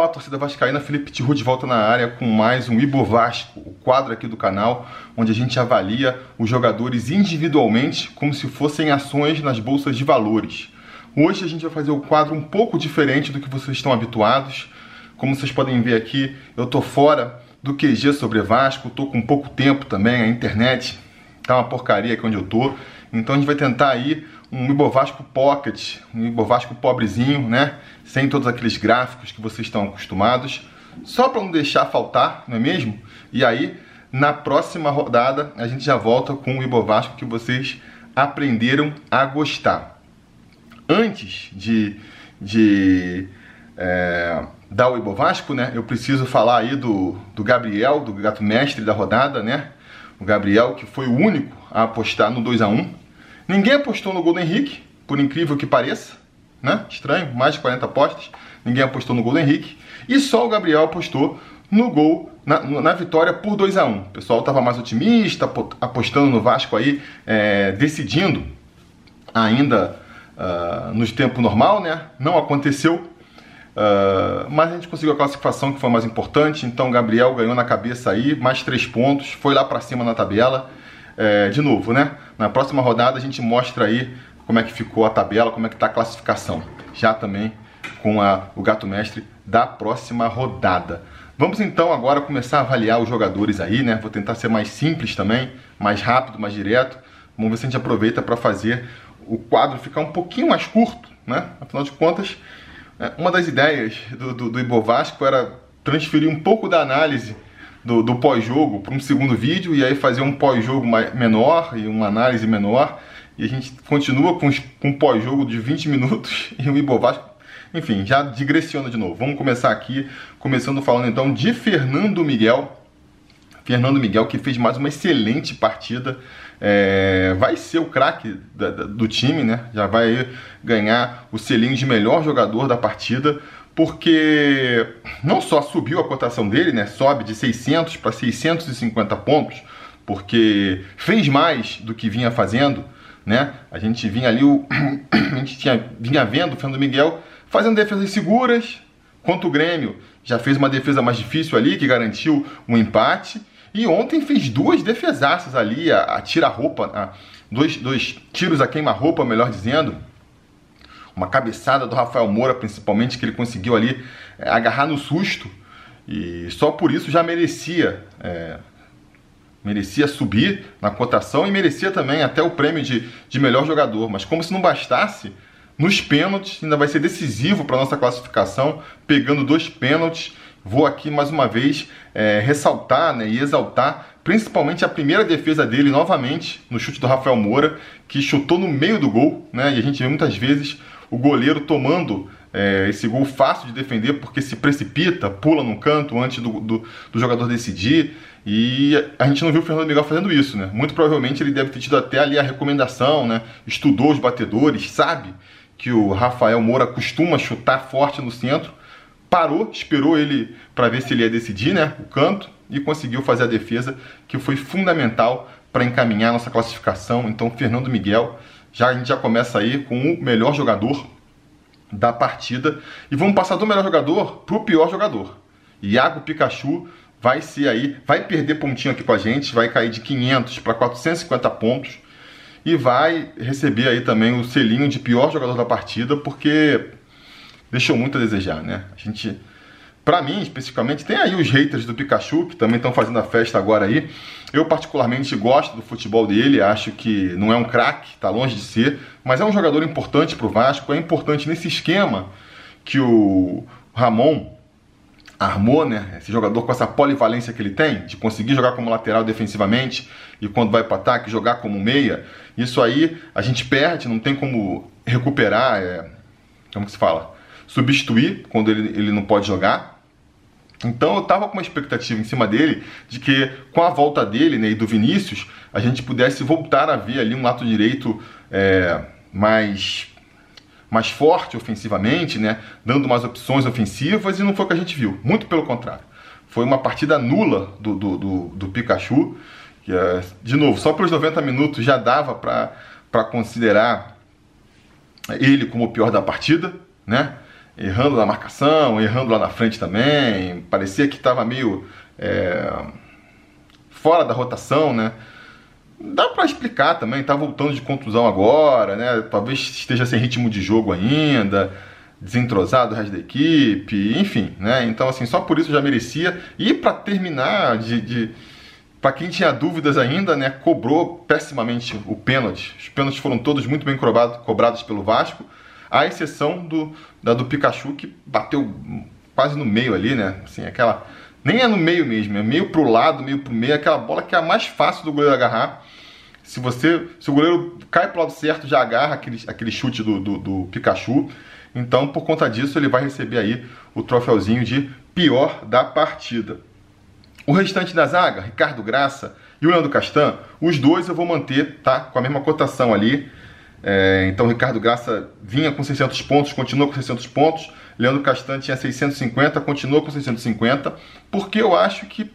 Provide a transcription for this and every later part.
Fala torcida vascaína, Felipe Tiru de volta na área com mais um Ibo Vasco, o quadro aqui do canal, onde a gente avalia os jogadores individualmente como se fossem ações nas bolsas de valores. Hoje a gente vai fazer o quadro um pouco diferente do que vocês estão habituados. Como vocês podem ver aqui, eu tô fora do QG sobre Vasco, tô com pouco tempo também, a internet tá uma porcaria aqui onde eu tô. Então a gente vai tentar aí um Ibovasco Pocket, um Ibovasco pobrezinho, né? Sem todos aqueles gráficos que vocês estão acostumados, só para não deixar faltar, não é mesmo? E aí, na próxima rodada, a gente já volta com o Ibovasco que vocês aprenderam a gostar. Antes de, de é, dar o Ibovasco, né? Eu preciso falar aí do, do Gabriel, do gato mestre da rodada, né? O Gabriel, que foi o único a apostar no 2 a 1 Ninguém apostou no gol do Henrique, por incrível que pareça, né? Estranho, mais de 40 apostas. Ninguém apostou no gol do Henrique. E só o Gabriel apostou no gol, na, na vitória por 2 a 1 O pessoal estava mais otimista, apostando no Vasco aí, é, decidindo ainda uh, no tempo normal, né? Não aconteceu. Uh, mas a gente conseguiu a classificação que foi mais importante. Então o Gabriel ganhou na cabeça aí, mais três pontos, foi lá para cima na tabela é, de novo, né? Na próxima rodada a gente mostra aí como é que ficou a tabela, como é que está a classificação. Já também com a, o gato mestre da próxima rodada. Vamos então agora começar a avaliar os jogadores aí, né? Vou tentar ser mais simples também, mais rápido, mais direto. Vamos ver se a gente aproveita para fazer o quadro ficar um pouquinho mais curto, né? Afinal de contas, é, uma das ideias do, do, do Ibovasco era transferir um pouco da análise do, do pós-jogo para um segundo vídeo e aí fazer um pós-jogo menor e uma análise menor. E a gente continua com, com um pós-jogo de 20 minutos e o Ibovasco, enfim, já digressiona de novo. Vamos começar aqui, começando falando então de Fernando Miguel. Fernando Miguel que fez mais uma excelente partida. É, vai ser o craque do time, né? Já vai ganhar o selinho de melhor jogador da partida porque não só subiu a cotação dele, né, sobe de 600 para 650 pontos, porque fez mais do que vinha fazendo, né? A gente vinha ali, o, a gente tinha, vinha vendo o Fernando Miguel fazendo defesas seguras, quanto o Grêmio já fez uma defesa mais difícil ali, que garantiu um empate, e ontem fez duas defesaças ali, a, a tira-roupa, dois, dois tiros a queima-roupa, melhor dizendo, uma cabeçada do Rafael Moura, principalmente, que ele conseguiu ali é, agarrar no susto. E só por isso já merecia. É, merecia subir na cotação e merecia também até o prêmio de, de melhor jogador. Mas como se não bastasse, nos pênaltis ainda vai ser decisivo para nossa classificação, pegando dois pênaltis. Vou aqui mais uma vez é, ressaltar né, e exaltar principalmente a primeira defesa dele novamente no chute do Rafael Moura, que chutou no meio do gol, né? E a gente vê muitas vezes o goleiro tomando é, esse gol fácil de defender porque se precipita, pula no canto antes do, do, do, jogador decidir. E a gente não viu o Fernando Miguel fazendo isso, né? Muito provavelmente ele deve ter tido até ali a recomendação, né? Estudou os batedores, sabe que o Rafael Moura costuma chutar forte no centro. Parou, esperou ele para ver se ele ia decidir, né? O canto e conseguiu fazer a defesa que foi fundamental para encaminhar nossa classificação. Então, Fernando Miguel já a gente já começa aí com o melhor jogador da partida. E vamos passar do melhor jogador para o pior jogador. Iago Pikachu vai ser aí, vai perder pontinho aqui com a gente, vai cair de 500 para 450 pontos e vai receber aí também o selinho de pior jogador da partida, porque deixou muito a desejar, né? A gente para mim, especificamente, tem aí os haters do Pikachu, que também estão fazendo a festa agora aí. Eu, particularmente, gosto do futebol dele, acho que não é um craque, está longe de ser, mas é um jogador importante para o Vasco, é importante nesse esquema que o Ramon armou, né? Esse jogador com essa polivalência que ele tem, de conseguir jogar como lateral defensivamente e quando vai para ataque jogar como meia. Isso aí a gente perde, não tem como recuperar, é, como que se fala? Substituir quando ele, ele não pode jogar. Então eu estava com uma expectativa em cima dele de que com a volta dele né, e do Vinícius a gente pudesse voltar a ver ali um lado direito é, mais mais forte ofensivamente, né, dando mais opções ofensivas e não foi o que a gente viu. Muito pelo contrário. Foi uma partida nula do, do, do, do Pikachu. Que, é, de novo, só pelos 90 minutos já dava para considerar ele como o pior da partida, né? Errando na marcação, errando lá na frente também. Parecia que estava meio é, fora da rotação, né? Dá para explicar também, tá voltando de contusão agora, né? Talvez esteja sem ritmo de jogo ainda, desentrosado o resto da equipe, enfim, né? Então, assim, só por isso já merecia. E para terminar, de, de para quem tinha dúvidas ainda, né? Cobrou pessimamente o pênalti. Os pênaltis foram todos muito bem cobrados, pelo Vasco, à exceção do, da do Pikachu, que bateu quase no meio ali, né? Assim, aquela nem é no meio mesmo, é meio pro lado, meio pro meio, aquela bola que é a mais fácil do goleiro agarrar. Se você, se o goleiro cai pro lado certo, já agarra aquele, aquele chute do, do, do Pikachu. Então, por conta disso, ele vai receber aí o troféuzinho de pior da partida. O restante da zaga, Ricardo Graça e o Leandro Castan, os dois eu vou manter, tá? Com a mesma cotação ali. É, então, Ricardo Graça vinha com 600 pontos, continua com 600 pontos. Leandro Castan tinha 650, continua com 650, porque eu acho que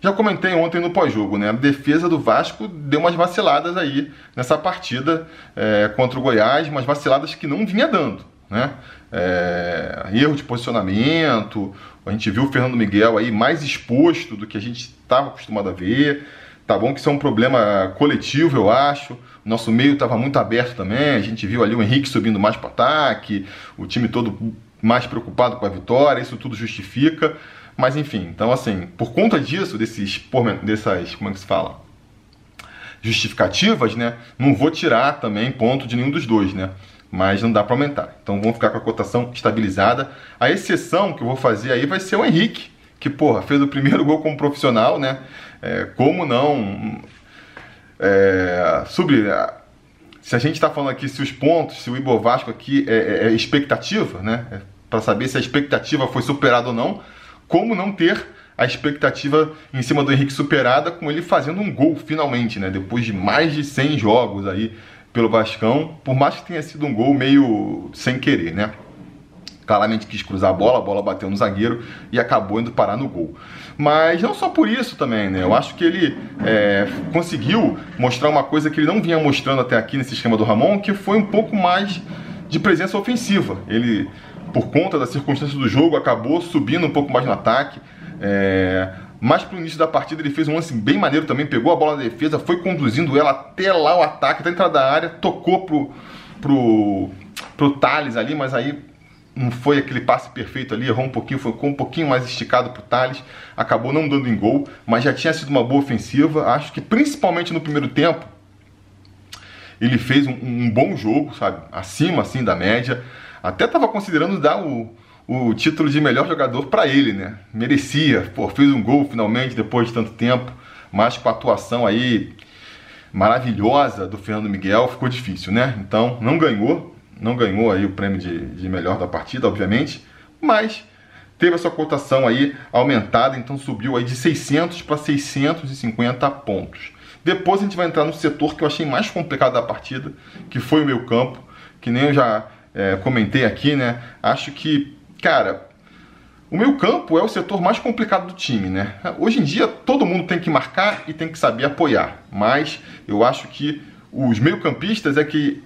já comentei ontem no pós-jogo, né? A defesa do Vasco deu umas vaciladas aí nessa partida é, contra o Goiás, umas vaciladas que não vinha dando, né? É, erro de posicionamento, a gente viu o Fernando Miguel aí mais exposto do que a gente estava acostumado a ver. Tá bom que isso é um problema coletivo, eu acho. Nosso meio estava muito aberto também. A gente viu ali o Henrique subindo mais para ataque, o time todo mais preocupado com a vitória, isso tudo justifica. Mas enfim, então assim, por conta disso, desses, dessas, como é que se fala? Justificativas, né? Não vou tirar também ponto de nenhum dos dois, né? Mas não dá para aumentar. Então vamos ficar com a cotação estabilizada. A exceção que eu vou fazer aí vai ser o Henrique, que, porra, fez o primeiro gol como profissional, né? É, como não é, subir se a gente está falando aqui se os pontos, se o Ibo Vasco aqui é, é, é expectativa, né? É para saber se a expectativa foi superada ou não, como não ter a expectativa em cima do Henrique superada com ele fazendo um gol finalmente, né? Depois de mais de 100 jogos aí pelo Vascão, por mais que tenha sido um gol meio sem querer, né? claramente quis cruzar a bola, a bola bateu no zagueiro e acabou indo parar no gol. Mas não só por isso também, né? Eu acho que ele é, conseguiu mostrar uma coisa que ele não vinha mostrando até aqui nesse esquema do Ramon, que foi um pouco mais de presença ofensiva. Ele, por conta da circunstância do jogo, acabou subindo um pouco mais no ataque. É, mas pro início da partida ele fez um lance bem maneiro também, pegou a bola na defesa, foi conduzindo ela até lá o ataque, até a entrada da área, tocou pro, pro, pro Thales ali, mas aí não foi aquele passe perfeito ali, errou um pouquinho, ficou um pouquinho mais esticado para o Thales, acabou não dando em gol, mas já tinha sido uma boa ofensiva. Acho que principalmente no primeiro tempo ele fez um, um bom jogo, sabe? Acima assim da média. Até estava considerando dar o, o título de melhor jogador para ele, né? Merecia, pô, fez um gol finalmente depois de tanto tempo, mas com a atuação aí maravilhosa do Fernando Miguel ficou difícil, né? Então não ganhou, não ganhou aí o prêmio de, de melhor da partida, obviamente, mas teve a sua cotação aí aumentada, então subiu aí de 600 para 650 pontos. Depois a gente vai entrar no setor que eu achei mais complicado da partida, que foi o meu campo, que nem eu já é, comentei aqui, né? Acho que, cara, o meu campo é o setor mais complicado do time, né? Hoje em dia todo mundo tem que marcar e tem que saber apoiar, mas eu acho que os meio-campistas é que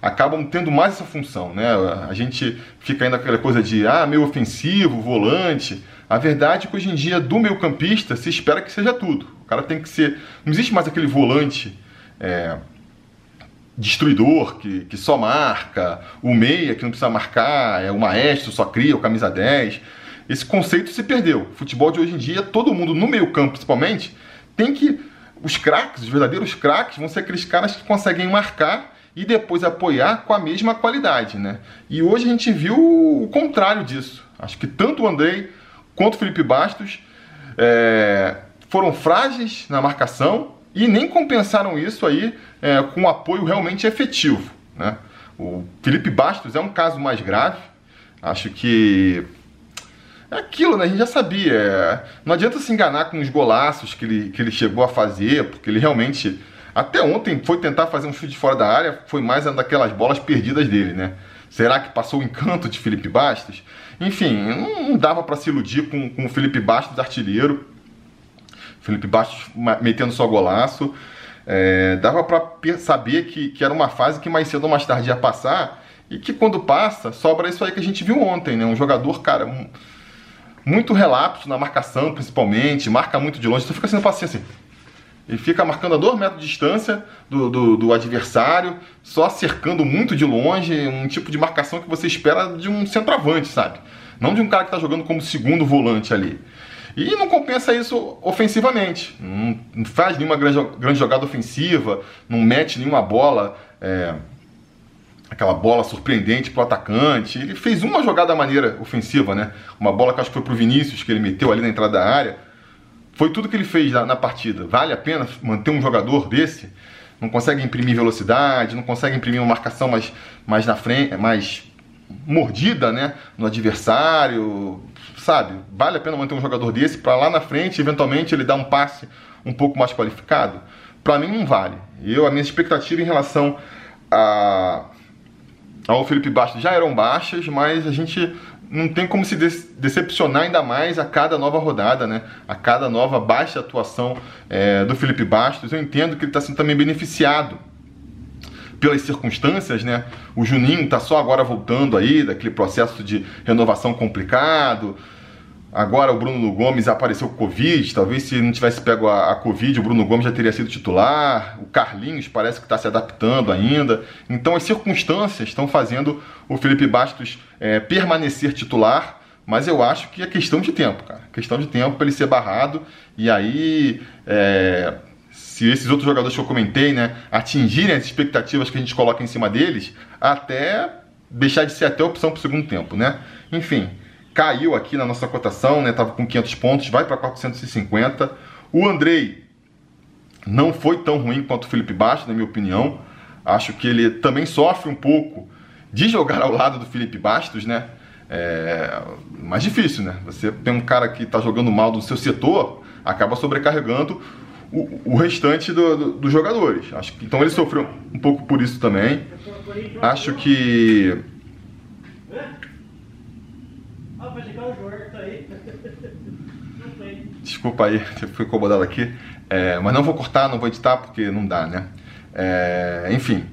acabam tendo mais essa função, né? A gente fica ainda aquela coisa de ah, meio ofensivo, volante. A verdade é que hoje em dia do meio campista se espera que seja tudo. O cara tem que ser. Não existe mais aquele volante é, destruidor que, que só marca, o meia que não precisa marcar, é o maestro, só cria, o camisa 10. Esse conceito se perdeu. O futebol de hoje em dia, todo mundo no meio campo principalmente, tem que. Os craques, os verdadeiros craques, vão ser aqueles caras que conseguem marcar e depois apoiar com a mesma qualidade, né? E hoje a gente viu o contrário disso. Acho que tanto o Andrei quanto o Felipe Bastos é, foram frágeis na marcação e nem compensaram isso aí é, com um apoio realmente efetivo, né? O Felipe Bastos é um caso mais grave. Acho que é aquilo, né? A gente já sabia. É, não adianta se enganar com os golaços que ele, que ele chegou a fazer, porque ele realmente até ontem foi tentar fazer um chute fora da área, foi mais uma daquelas bolas perdidas dele, né? Será que passou o encanto de Felipe Bastos? Enfim, não dava para se iludir com, com o Felipe Bastos, artilheiro. Felipe Bastos metendo só golaço. É, dava para saber que, que era uma fase que mais cedo ou mais tarde ia passar e que quando passa, sobra isso aí que a gente viu ontem, né? Um jogador, cara, um, muito relapso na marcação, principalmente, marca muito de longe, então fica sendo paciência assim. Ele fica marcando a dois metros de distância do, do, do, adversário, só cercando muito de longe, um tipo de marcação que você espera de um centroavante, sabe? Não de um cara que está jogando como segundo volante ali. E não compensa isso ofensivamente. Não faz nenhuma grande, jogada ofensiva, não mete nenhuma bola. É, aquela bola surpreendente pro atacante. Ele fez uma jogada maneira ofensiva, né? Uma bola que acho que foi pro Vinícius, que ele meteu ali na entrada da área. Foi tudo que ele fez na, na partida. Vale a pena manter um jogador desse? Não consegue imprimir velocidade, não consegue imprimir uma marcação mais, mais na frente, mais mordida, né, no adversário, sabe? Vale a pena manter um jogador desse para lá na frente, eventualmente ele dar um passe um pouco mais qualificado? Para mim não vale. Eu a minha expectativa em relação a ao Felipe Bastos já eram baixas, mas a gente não tem como se decepcionar ainda mais a cada nova rodada, né? A cada nova baixa atuação é, do Felipe Bastos. Eu entendo que ele está sendo também beneficiado pelas circunstâncias, né? O Juninho está só agora voltando aí daquele processo de renovação complicado. Agora o Bruno Gomes apareceu com Covid, talvez se não tivesse pego a, a, Covid, o Bruno Gomes já teria sido titular. O Carlinhos parece que está se adaptando ainda. Então as circunstâncias estão fazendo o Felipe Bastos é, permanecer titular, mas eu acho que é questão de tempo, cara. Questão de tempo para ele ser barrado. E aí, é, se esses outros jogadores que eu comentei, né, atingirem as expectativas que a gente coloca em cima deles, até deixar de ser até opção para o segundo tempo, né? Enfim caiu aqui na nossa cotação, né? Tava com 500 pontos, vai para 450. O Andrei não foi tão ruim quanto o Felipe Bastos, na minha opinião. Acho que ele também sofre um pouco de jogar ao lado do Felipe Bastos, né? É mais difícil, né? Você tem um cara que está jogando mal do seu setor, acaba sobrecarregando o, o restante dos do, do jogadores. Acho que, então ele sofreu um pouco por isso também. Acho que Desculpa aí, fui incomodado aqui. É, mas não vou cortar, não vou editar porque não dá, né? É, enfim.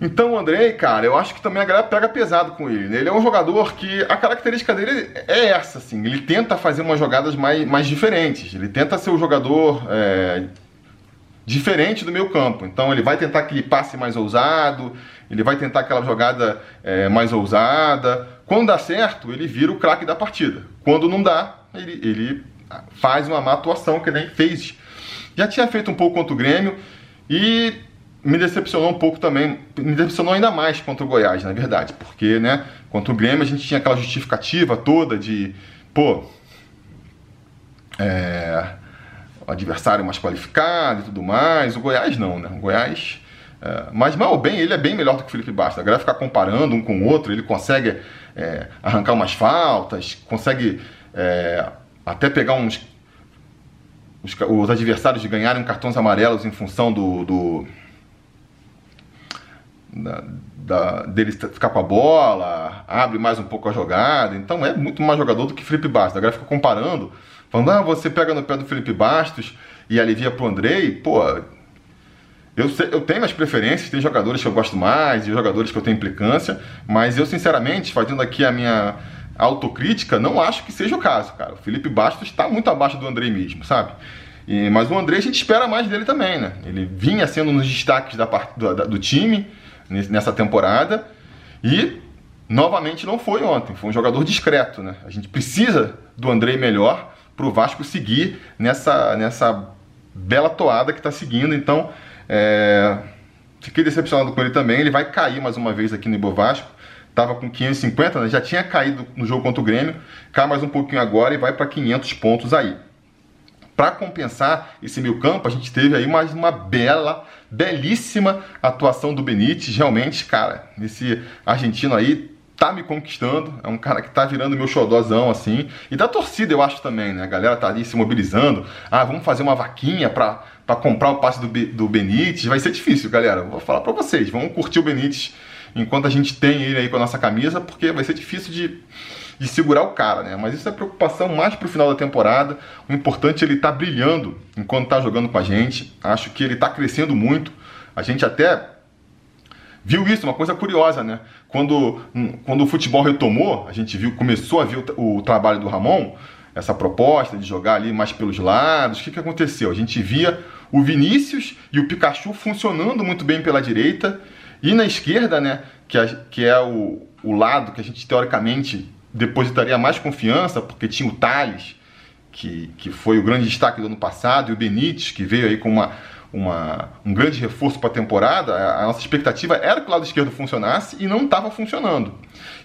Então o Andrei, cara, eu acho que também a galera pega pesado com ele. Né? Ele é um jogador que a característica dele é essa, assim. Ele tenta fazer umas jogadas mais, mais diferentes. Ele tenta ser o um jogador é, diferente do meu campo. Então ele vai tentar aquele passe mais ousado, ele vai tentar aquela jogada é, mais ousada. Quando dá certo, ele vira o craque da partida. Quando não dá, ele, ele faz uma má atuação, que nem fez. Já tinha feito um pouco contra o Grêmio e me decepcionou um pouco também, me decepcionou ainda mais contra o Goiás, na verdade, porque, né, contra o Grêmio a gente tinha aquela justificativa toda de, pô, é, o adversário mais qualificado e tudo mais, o Goiás não, né, o Goiás, é, mas mal ou bem, ele é bem melhor do que o Felipe Bastos, a galera ficar comparando um com o outro, ele consegue é, arrancar umas faltas, consegue é, até pegar uns. Os, os, adversários de ganharem cartões amarelos em função do. do da, da, dele ficar com a bola, abre mais um pouco a jogada. Então é muito mais jogador do que Felipe Bastos. Agora fica comparando, falando, ah, você pega no pé do Felipe Bastos e alivia pro Andrei. Pô, eu, eu tenho as preferências, tem jogadores que eu gosto mais e jogadores que eu tenho implicância, mas eu sinceramente, fazendo aqui a minha autocrítica, não acho que seja o caso, cara. O Felipe Bastos está muito abaixo do André mesmo, sabe? E, mas o André a gente espera mais dele também, né? Ele vinha sendo um dos destaques da part, do, do time nessa temporada e novamente não foi ontem. Foi um jogador discreto, né? A gente precisa do André melhor para o Vasco seguir nessa, nessa bela toada que está seguindo. Então, é... fiquei decepcionado com ele também. Ele vai cair mais uma vez aqui no Ibo Vasco estava com 550, né? já tinha caído no jogo contra o Grêmio, cai mais um pouquinho agora e vai para 500 pontos aí. Para compensar esse meio campo, a gente teve aí mais uma bela, belíssima atuação do Benítez. Realmente, cara, esse argentino aí tá me conquistando, é um cara que tá virando meu xodózão, assim. E da torcida, eu acho também, né? A galera tá ali se mobilizando. Ah, vamos fazer uma vaquinha pra, pra comprar o passe do, do Benítez. Vai ser difícil, galera. Vou falar pra vocês. Vamos curtir o Benítez enquanto a gente tem ele aí com a nossa camisa, porque vai ser difícil de, de segurar o cara, né? Mas isso é preocupação mais pro final da temporada. O importante é ele tá brilhando enquanto tá jogando com a gente. Acho que ele tá crescendo muito. A gente até viu isso, uma coisa curiosa, né? Quando, quando o futebol retomou, a gente viu, começou a ver o, o trabalho do Ramon, essa proposta de jogar ali mais pelos lados, o que, que aconteceu? A gente via o Vinícius e o Pikachu funcionando muito bem pela direita, e na esquerda, né, que é, que é o, o lado que a gente teoricamente depositaria mais confiança, porque tinha o Thales, que, que foi o grande destaque do ano passado, e o Benítez, que veio aí com uma, uma, um grande reforço para a temporada, a nossa expectativa era que o lado esquerdo funcionasse e não estava funcionando.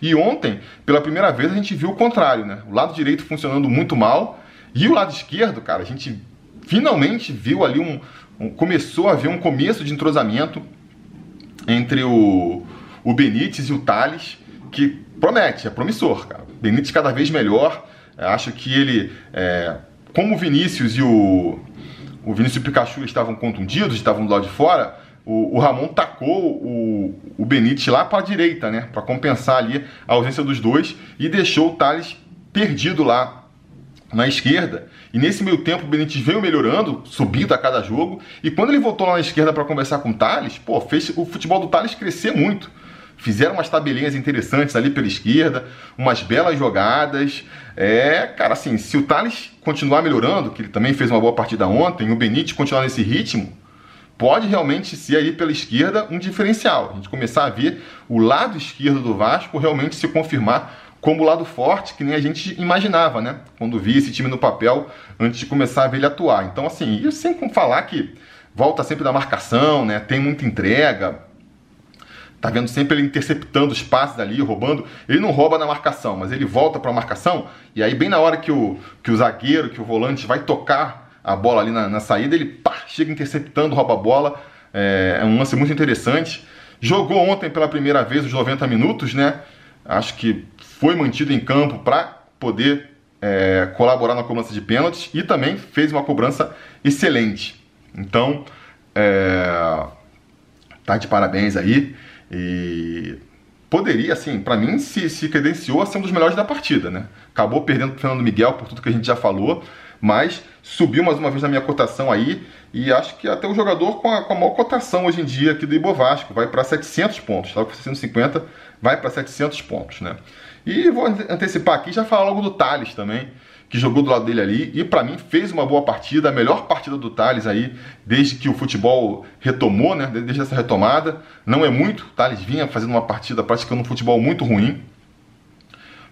E ontem, pela primeira vez, a gente viu o contrário, né? O lado direito funcionando muito mal e o lado esquerdo, cara, a gente finalmente viu ali um, um começou a ver um começo de entrosamento entre o, o Benítez e o Thales, que promete, é promissor, cara. Benítez cada vez melhor. Acho que ele, é, como o Vinícius e o, o Vinícius e o Pikachu estavam contundidos, estavam do lado de fora, o, o Ramon tacou o, o Benítez lá para a direita, né? Para compensar ali a ausência dos dois e deixou o Thales perdido lá na esquerda. E nesse meio tempo o Benítez veio melhorando, subindo a cada jogo. E quando ele voltou lá na esquerda para conversar com o Thales, pô, fez o futebol do Thales crescer muito. Fizeram umas tabelinhas interessantes ali pela esquerda, umas belas jogadas. É, cara, assim, se o Thales continuar melhorando, que ele também fez uma boa partida ontem, o Benítez continuar nesse ritmo, pode realmente ser aí pela esquerda um diferencial. A gente começar a ver o lado esquerdo do Vasco realmente se confirmar como lado forte que nem a gente imaginava, né? Quando via esse time no papel antes de começar a ver ele atuar. Então, assim, e sem falar que volta sempre da marcação, né? Tem muita entrega, Tá vendo sempre ele interceptando os passes ali, roubando. Ele não rouba na marcação, mas ele volta para a marcação. E aí, bem na hora que o, que o zagueiro, que o volante vai tocar a bola ali na, na saída, ele pá, chega interceptando, rouba a bola. É, é, um lance muito interessante. Jogou ontem pela primeira vez os 90 minutos, né? Acho que foi mantido em campo para poder é, colaborar na cobrança de pênaltis e também fez uma cobrança excelente. Então, é, tá de parabéns aí. E poderia, assim, para mim, se, se credenciou a ser um dos melhores da partida, né? Acabou perdendo o Fernando Miguel por tudo que a gente já falou, mas subiu mais uma vez na minha cotação aí e acho que até o jogador com a, com a maior cotação hoje em dia aqui do Ibovasco vai para 700 pontos, estava com 650, vai para 700 pontos, né? E vou antecipar aqui já falar logo do Thales também, que jogou do lado dele ali e para mim fez uma boa partida, a melhor partida do Thales aí desde que o futebol retomou, né? Desde essa retomada. Não é muito, o Thales vinha fazendo uma partida praticando um futebol muito ruim.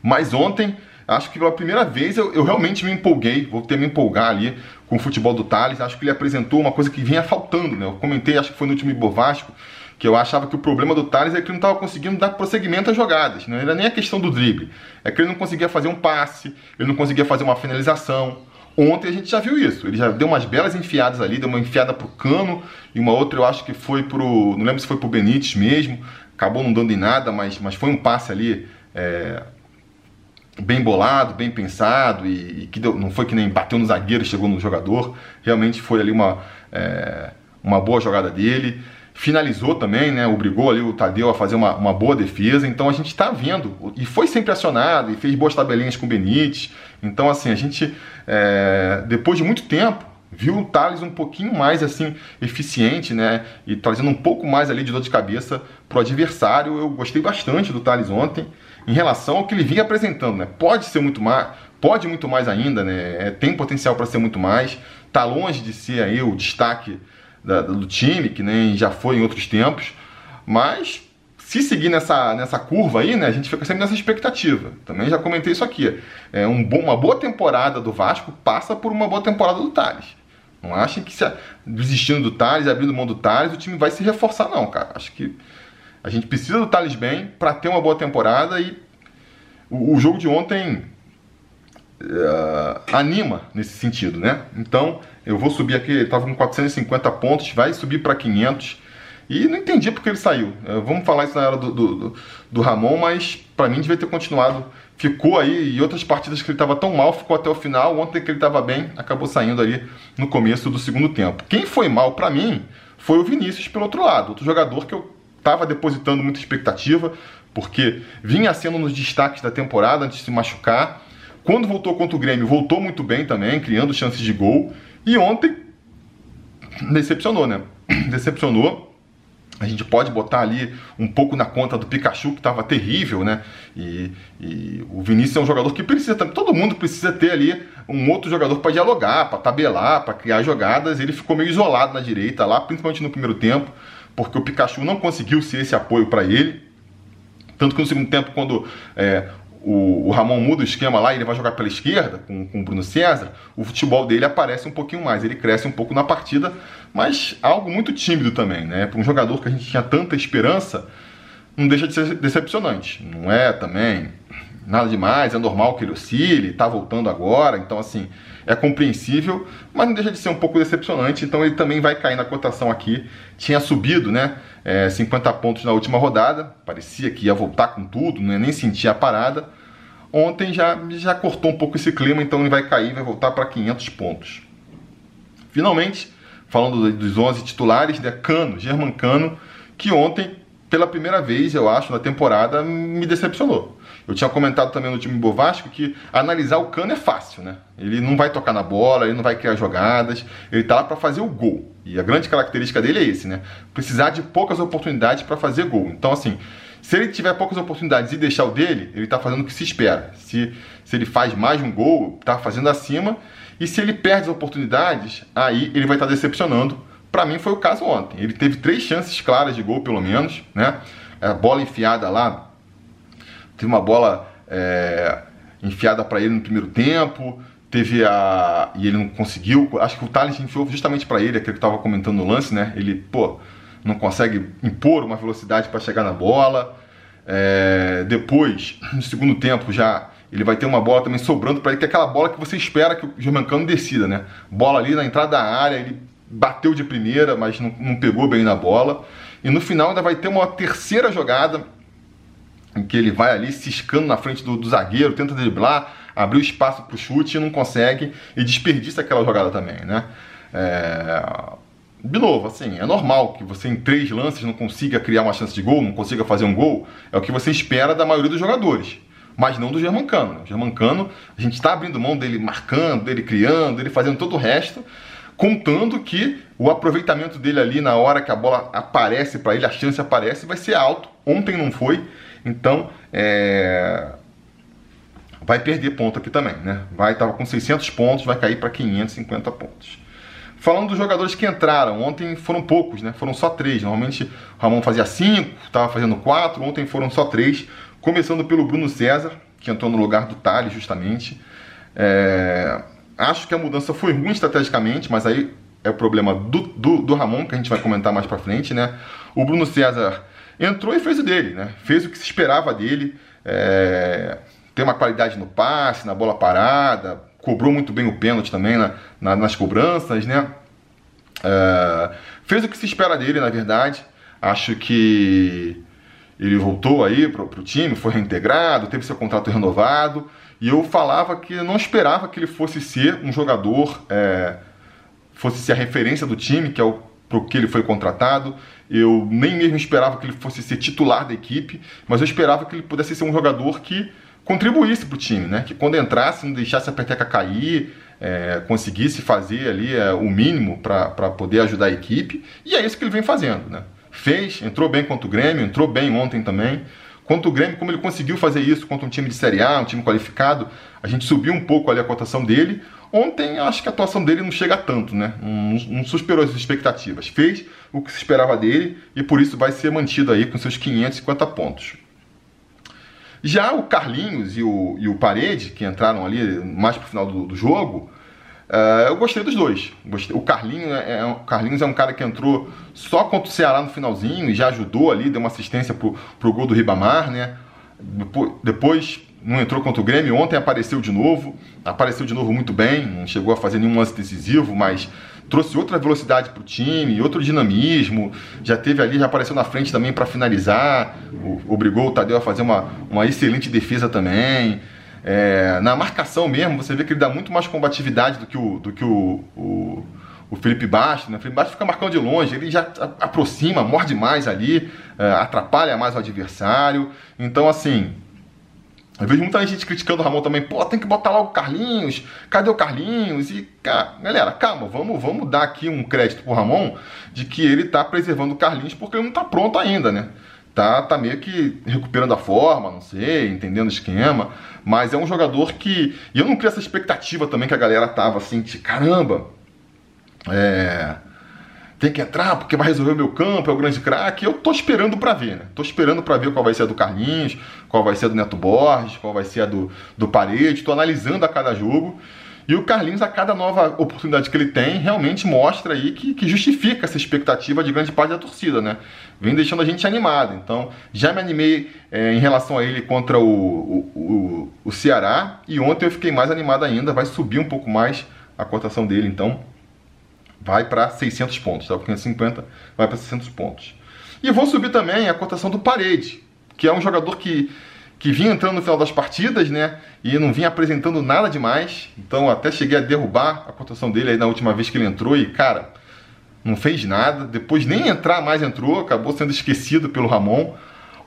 Mas ontem, acho que pela primeira vez eu, eu realmente me empolguei, vou ter me empolgar ali com o futebol do Thales. Acho que ele apresentou uma coisa que vinha faltando, né? Eu comentei, acho que foi no último Ibovasco, que eu achava que o problema do Thales é que ele não estava conseguindo dar prosseguimento às jogadas. Não era nem a questão do drible. É que ele não conseguia fazer um passe, ele não conseguia fazer uma finalização. Ontem a gente já viu isso. Ele já deu umas belas enfiadas ali, deu uma enfiada pro Cano e uma outra eu acho que foi pro. Não lembro se foi pro Benítez mesmo. Acabou não dando em nada, mas, mas foi um passe ali. É, bem bolado, bem pensado e, e que deu, não foi que nem bateu no zagueiro chegou no jogador. Realmente foi ali uma, é, uma boa jogada dele finalizou também, né? Obrigou ali o Tadeu a fazer uma, uma boa defesa. Então a gente está vendo. E foi sempre acionado, e fez boas tabelinhas com o Benítez. Então, assim, a gente, é, depois de muito tempo, viu o Thales um pouquinho mais assim eficiente, né? E trazendo um pouco mais ali de dor de cabeça pro adversário. Eu gostei bastante do Thales ontem em relação ao que ele vinha apresentando, né? Pode ser muito mais, pode muito mais ainda, né? É, tem potencial para ser muito mais. Tá longe de ser aí o destaque da, do time, que nem já foi em outros tempos, mas se seguir nessa, nessa curva aí, né, a gente fica sempre nessa expectativa. Também já comentei isso aqui. É um bom, uma boa temporada do Vasco passa por uma boa temporada do Thales. Não achem que se, desistindo do Thales, abrindo mão do Thales, o time vai se reforçar, não, cara. Acho que a gente precisa do Thales bem para ter uma boa temporada e o, o jogo de ontem uh, anima nesse sentido, né? Então, eu vou subir aqui, ele estava com 450 pontos, vai subir para 500. E não entendi porque ele saiu. Uh, vamos falar isso na hora do, do, do Ramon, mas para mim devia ter continuado. Ficou aí, e outras partidas que ele estava tão mal, ficou até o final. Ontem que ele estava bem, acabou saindo ali no começo do segundo tempo. Quem foi mal para mim foi o Vinícius pelo outro lado, outro jogador que eu estava depositando muita expectativa, porque vinha sendo nos destaques da temporada antes de se machucar. Quando voltou contra o Grêmio, voltou muito bem também, criando chances de gol. E ontem decepcionou, né? Decepcionou. A gente pode botar ali um pouco na conta do Pikachu, que estava terrível, né? E, e, o Vinícius é um jogador que precisa também. Todo mundo precisa ter ali um outro jogador para dialogar, para tabelar, para criar jogadas. Ele ficou meio isolado na direita lá, principalmente no primeiro tempo, porque o Pikachu não conseguiu ser esse apoio para ele. Tanto que no segundo tempo, quando é, o, o, Ramon muda o esquema lá ele vai jogar pela esquerda com, com o Bruno César, o futebol dele aparece um pouquinho mais, ele cresce um pouco na partida, mas algo muito tímido também, né? Para um jogador que a gente tinha tanta esperança, não deixa de ser decepcionante. Não é também nada demais, é normal que ele oscile, está voltando agora, então assim, é compreensível, mas não deixa de ser um pouco decepcionante, então ele também vai cair na cotação aqui. Tinha subido, né? É, 50 pontos na última rodada, parecia que ia voltar com tudo, ia nem sentir a parada. Ontem já, já cortou um pouco esse clima, então ele vai cair, vai voltar para 500 pontos. Finalmente, falando dos 11 titulares, né, Cano, German Cano, que ontem, pela primeira vez, eu acho, na temporada, me decepcionou. Eu tinha comentado também no time Bovasco que analisar o Cano é fácil, né? Ele não vai tocar na bola, ele não vai criar jogadas, ele tá lá para fazer o gol. E a grande característica dele é esse, né? Precisar de poucas oportunidades para fazer gol. Então, assim, se ele tiver poucas oportunidades e deixar o dele, ele tá fazendo o que se espera. Se, se ele faz mais um gol, tá fazendo acima. E se ele perde as oportunidades, aí ele vai estar tá decepcionando. Para mim foi o caso ontem. Ele teve três chances claras de gol, pelo menos, né? A bola enfiada lá teve uma bola é, enfiada para ele no primeiro tempo, teve a. e ele não conseguiu. Acho que o Thales enfiou justamente para ele, aquele que estava comentando no lance, né? Ele, pô, não consegue impor uma velocidade para chegar na bola. É, depois, no segundo tempo, já ele vai ter uma bola também sobrando para ele, que é aquela bola que você espera que o Germancano decida, né? Bola ali na entrada da área, ele bateu de primeira, mas não, não pegou bem na bola. E no final ainda vai ter uma terceira jogada em que ele vai ali ciscando na frente do, do zagueiro, tenta driblar, abrir espaço para o chute e não consegue e desperdiça aquela jogada também, né? É... De novo, assim, é normal que você em três lances não consiga criar uma chance de gol, não consiga fazer um gol, é o que você espera da maioria dos jogadores, mas não do Germancano. Né? O Germancano, a gente está abrindo mão dele marcando, dele criando, dele fazendo todo o resto, contando que o aproveitamento dele ali na hora que a bola aparece para ele, a chance aparece, vai ser alto. Ontem não foi, então, é... vai perder ponto aqui também, né? Vai estar com 600 pontos, vai cair para 550 pontos. Falando dos jogadores que entraram, ontem foram poucos, né? Foram só três. Normalmente o Ramon fazia cinco, estava fazendo quatro, ontem foram só três. Começando pelo Bruno César, que entrou no lugar do Thales, justamente. É... Acho que a mudança foi ruim estrategicamente, mas aí é o problema do, do, do Ramon, que a gente vai comentar mais para frente, né? O Bruno César entrou e fez o dele, né? Fez o que se esperava dele. É... Tem uma qualidade no passe, na bola parada, cobrou muito bem o pênalti também na, na, nas cobranças, né? É... Fez o que se espera dele, na verdade. Acho que ele voltou aí para o time, foi reintegrado, teve seu contrato renovado. E eu falava que não esperava que ele fosse ser um jogador, é, fosse ser a referência do time, que é o para que ele foi contratado. Eu nem mesmo esperava que ele fosse ser titular da equipe, mas eu esperava que ele pudesse ser um jogador que contribuísse para o time, né? Que quando entrasse não deixasse a peteca cair, é, conseguisse fazer ali é, o mínimo para poder ajudar a equipe. E é isso que ele vem fazendo, né? Fez, entrou bem contra o Grêmio, entrou bem ontem também. Contra o Grêmio, como ele conseguiu fazer isso contra um time de Série A, um time qualificado, a gente subiu um pouco ali a cotação dele. Ontem acho que a atuação dele não chega tanto, né? Não, não superou as expectativas. Fez o que se esperava dele e por isso vai ser mantido aí com seus 550 pontos. Já o Carlinhos e o, e o Parede, que entraram ali mais pro final do, do jogo, uh, eu gostei dos dois. Gostei. O Carlinhos é, é, Carlinhos é um cara que entrou só contra o Ceará no finalzinho e já ajudou ali, deu uma assistência pro, pro gol do Ribamar, né? Depois não entrou contra o Grêmio, ontem apareceu de novo, apareceu de novo muito bem, não chegou a fazer nenhum lance decisivo, mas trouxe outra velocidade para o time, outro dinamismo, já teve ali, já apareceu na frente também para finalizar, obrigou o Tadeu a fazer uma, uma excelente defesa também. É, na marcação mesmo, você vê que ele dá muito mais combatividade do que o, do que o, o, o Felipe Baixo, né? O Felipe Baixo fica marcando de longe, ele já aproxima, morde mais ali, é, atrapalha mais o adversário. Então, assim, Eu vejo muita gente criticando o Ramon também, pô, tem que botar lá o Carlinhos, cadê o Carlinhos? E, cara, galera, calma, vamos, vamos dar aqui um crédito pro Ramon de que ele tá preservando o Carlinhos porque ele não tá pronto ainda, né? Tá, tá meio que recuperando a forma, não sei, entendendo o esquema, mas é um jogador que. E eu não crio essa expectativa também que a galera tava assim, de caramba, é tem que entrar porque vai resolver o meu campo, é o grande craque. Eu tô esperando para ver, né? Tô esperando para ver qual vai ser a do Carlinhos, qual vai ser a do Neto Borges, qual vai ser a do, do Parede. Tô analisando a cada jogo. E o Carlinhos, a cada nova oportunidade que ele tem, realmente mostra aí que, que justifica essa expectativa de grande parte da torcida, né? Vem deixando a gente animado. Então, já me animei é, em relação a ele contra o, o, o, o Ceará. E ontem eu fiquei mais animado ainda. Vai subir um pouco mais a cotação dele, então vai para 600 pontos, tá? Porque 50 vai para 600 pontos. E vou subir também a cotação do Parede, que é um jogador que, que vinha entrando no final das partidas, né? E não vinha apresentando nada demais. Então até cheguei a derrubar a cotação dele aí na última vez que ele entrou e, cara, não fez nada. Depois nem entrar mais entrou, acabou sendo esquecido pelo Ramon.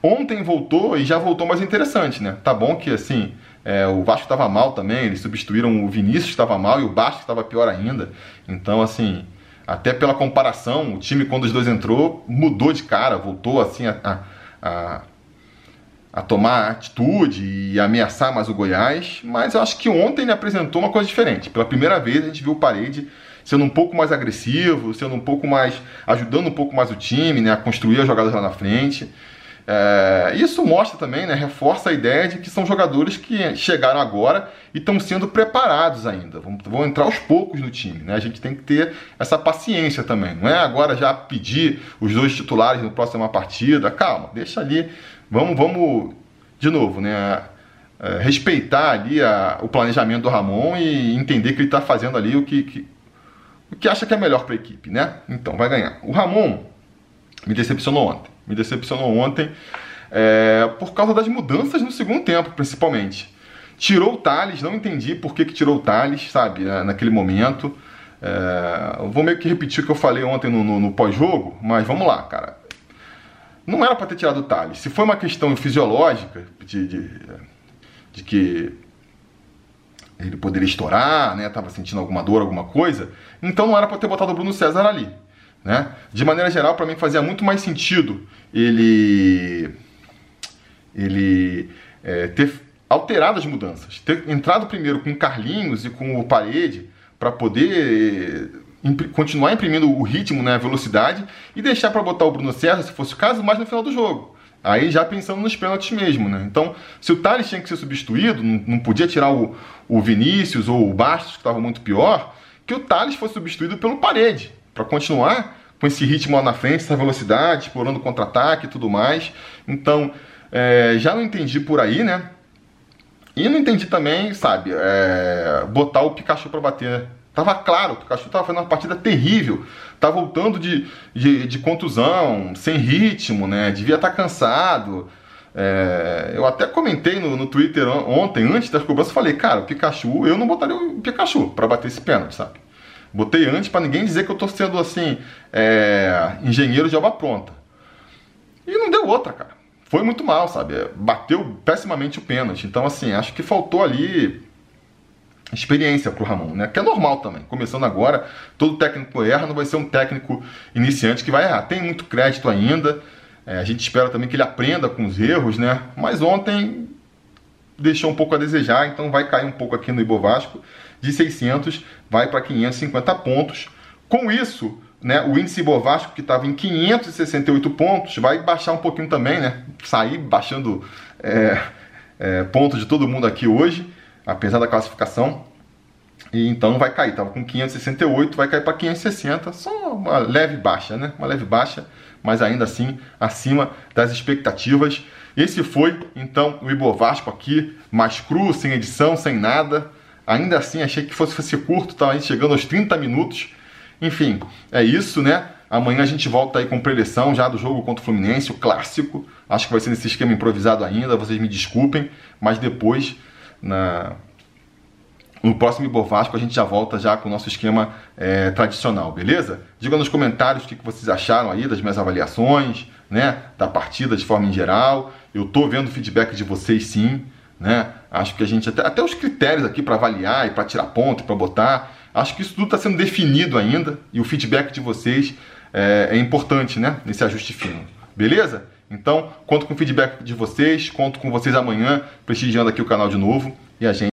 Ontem voltou e já voltou mais interessante, né? Tá bom que assim, é, o Vasco estava mal também, eles substituíram o Vinícius estava mal e o Bastos estava pior ainda. Então, assim, até pela comparação, o time quando os dois entrou mudou de cara, voltou assim a, a, a tomar atitude e ameaçar mais o Goiás. Mas eu acho que ontem ele apresentou uma coisa diferente. Pela primeira vez a gente viu o Parede sendo um pouco mais agressivo, sendo um pouco mais ajudando um pouco mais o time, né, a construir as jogadas lá na frente. É, isso mostra também, né, reforça a ideia de que são jogadores que chegaram agora e estão sendo preparados ainda. Vão, vão, entrar aos poucos no time. Né? A gente tem que ter essa paciência também. Não é agora já pedir os dois titulares na próxima partida. Calma, deixa ali. Vamos, vamos de novo, né? É, respeitar ali a, o planejamento do Ramon e entender que ele está fazendo ali o que, que, o que acha que é melhor para a equipe, né? Então vai ganhar. O Ramon me decepcionou ontem me decepcionou ontem é, por causa das mudanças no segundo tempo, principalmente. Tirou o Thales, não entendi por que, que tirou o Thales, sabe, naquele momento. É, vou meio que repetir o que eu falei ontem no, no, no pós-jogo, mas vamos lá, cara. Não era para ter tirado o Thales. Se foi uma questão fisiológica, de, de, de que ele poderia estourar, né? Tava sentindo alguma dor, alguma coisa. Então não era para ter botado o Bruno César ali. Né? De maneira geral, para mim fazia muito mais sentido ele, ele é, ter alterado as mudanças, ter entrado primeiro com o Carlinhos e com o Parede para poder continuar imprimindo o ritmo, né, a velocidade e deixar para botar o Bruno César, se fosse o caso, mais no final do jogo. Aí já pensando nos pênaltis mesmo, né? Então, se o Thales tinha que ser substituído, não, não podia tirar o, o Vinícius ou o Bastos, que estava muito pior, que o Thales fosse substituído pelo Parede para continuar com esse ritmo lá na frente, essa velocidade, explorando contra-ataque e tudo mais. Então, é, já não entendi por aí, né? E não entendi também, sabe, é, botar o Pikachu para bater. Tava claro, o Pikachu tava fazendo uma partida terrível. Tá voltando de, de, de contusão, sem ritmo, né? Devia estar tá cansado. É, eu até comentei no, no Twitter ontem, antes das cobranças, falei, cara, o Pikachu, eu não botaria o Pikachu para bater esse pênalti, sabe? Botei antes para ninguém dizer que eu tô sendo assim, é, engenheiro de obra pronta. E não deu outra, cara. Foi muito mal, sabe? Bateu pessimamente o pênalti. Então, assim, acho que faltou ali experiência pro Ramon, né? Que é normal também. Começando agora, todo técnico erra, não vai ser um técnico iniciante que vai errar. Tem muito crédito ainda. É, a gente espera também que ele aprenda com os erros, né? Mas ontem deixou um pouco a desejar, então vai cair um pouco aqui no Ibovasco de 600 vai para 550 pontos. Com isso, né, o índice Ibovasco que estava em 568 pontos vai baixar um pouquinho também, né? Sair baixando é, é, pontos de todo mundo aqui hoje, apesar da classificação. E então vai cair, estava com 568, vai cair para 560, só uma leve baixa, né? Uma leve baixa, mas ainda assim acima das expectativas. Esse foi então o Ibovasco aqui, mais cru, sem edição, sem nada. Ainda assim, achei que fosse, fosse curto, tá aí chegando aos 30 minutos. Enfim, é isso, né? Amanhã a gente volta aí com preleção já do jogo contra o Fluminense, o clássico. Acho que vai ser nesse esquema improvisado ainda, vocês me desculpem, mas depois, na... no próximo Ibovasco, a gente já volta já com o nosso esquema é, tradicional, beleza? Diga nos comentários o que vocês acharam aí das minhas avaliações, né? Da partida de forma em geral. Eu tô vendo feedback de vocês sim né? Acho que a gente até, até os critérios aqui para avaliar e para tirar ponto, para botar, acho que isso tudo está sendo definido ainda e o feedback de vocês é, é importante, né? Nesse ajuste fino. Beleza? Então, conto com o feedback de vocês, conto com vocês amanhã, prestigiando aqui o canal de novo e a gente